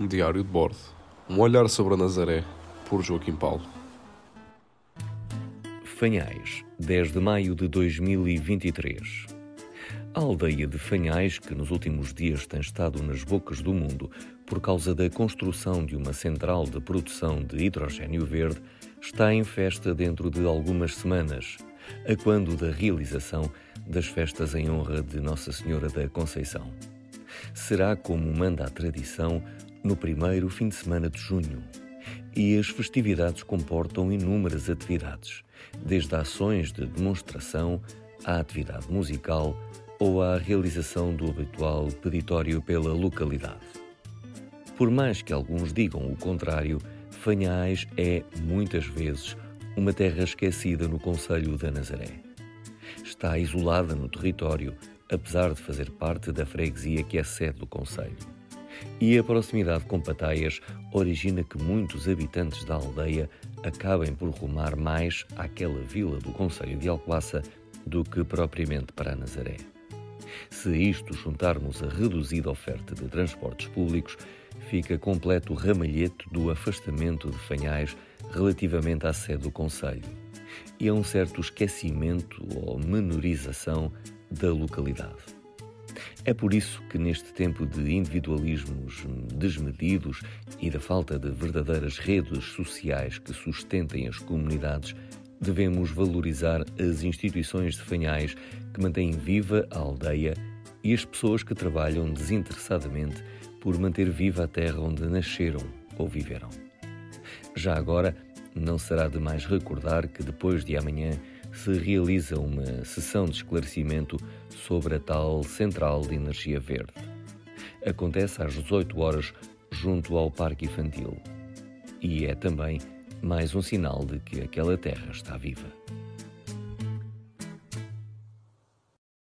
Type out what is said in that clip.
Diário de bordo. Um olhar sobre a Nazaré, por Joaquim Paulo. Fanhais, 10 de maio de 2023. A aldeia de Fanhais, que nos últimos dias tem estado nas bocas do mundo por causa da construção de uma central de produção de hidrogênio verde, está em festa dentro de algumas semanas, a quando da realização das festas em honra de Nossa Senhora da Conceição. Será como manda a tradição no primeiro fim de semana de junho. E as festividades comportam inúmeras atividades, desde ações de demonstração à atividade musical ou à realização do habitual peditório pela localidade. Por mais que alguns digam o contrário, Fanhais é, muitas vezes, uma terra esquecida no Conselho da Nazaré. Está isolada no território, apesar de fazer parte da freguesia que é sede do Conselho. E a proximidade com Pataias origina que muitos habitantes da aldeia acabem por rumar mais àquela vila do Conselho de Alcoaça do que propriamente para Nazaré. Se isto juntarmos a reduzida oferta de transportes públicos, fica completo o ramalhete do afastamento de Fanhais relativamente à sede do Conselho e a um certo esquecimento ou menorização da localidade. É por isso que, neste tempo de individualismos desmedidos e da falta de verdadeiras redes sociais que sustentem as comunidades, devemos valorizar as instituições de Fanhais que mantêm viva a aldeia e as pessoas que trabalham desinteressadamente por manter viva a terra onde nasceram ou viveram. Já agora, não será demais recordar que depois de amanhã se realiza uma sessão de esclarecimento sobre a tal Central de Energia Verde. Acontece às 18 horas junto ao Parque Infantil. E é também mais um sinal de que aquela terra está viva.